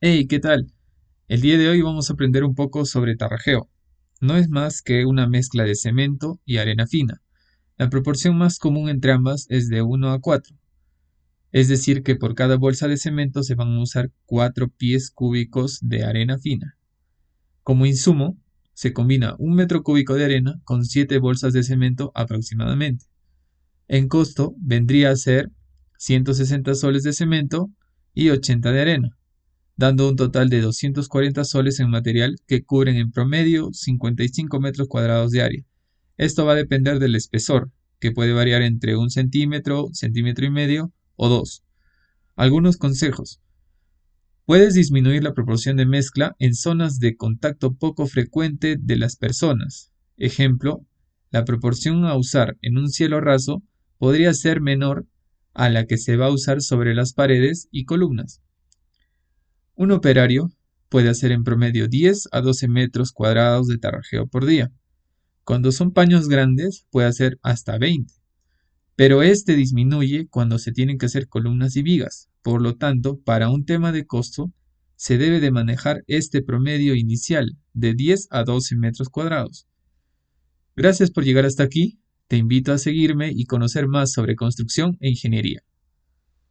Hey, ¿qué tal? El día de hoy vamos a aprender un poco sobre tarrajeo. No es más que una mezcla de cemento y arena fina. La proporción más común entre ambas es de 1 a 4. Es decir, que por cada bolsa de cemento se van a usar 4 pies cúbicos de arena fina. Como insumo, se combina un metro cúbico de arena con 7 bolsas de cemento aproximadamente. En costo vendría a ser 160 soles de cemento y 80 de arena dando un total de 240 soles en material que cubren en promedio 55 metros cuadrados de área. Esto va a depender del espesor, que puede variar entre un centímetro, centímetro y medio o dos. Algunos consejos. Puedes disminuir la proporción de mezcla en zonas de contacto poco frecuente de las personas. Ejemplo, la proporción a usar en un cielo raso podría ser menor a la que se va a usar sobre las paredes y columnas. Un operario puede hacer en promedio 10 a 12 metros cuadrados de tarrajeo por día. Cuando son paños grandes puede hacer hasta 20, pero este disminuye cuando se tienen que hacer columnas y vigas. Por lo tanto, para un tema de costo, se debe de manejar este promedio inicial de 10 a 12 metros cuadrados. Gracias por llegar hasta aquí. Te invito a seguirme y conocer más sobre construcción e ingeniería.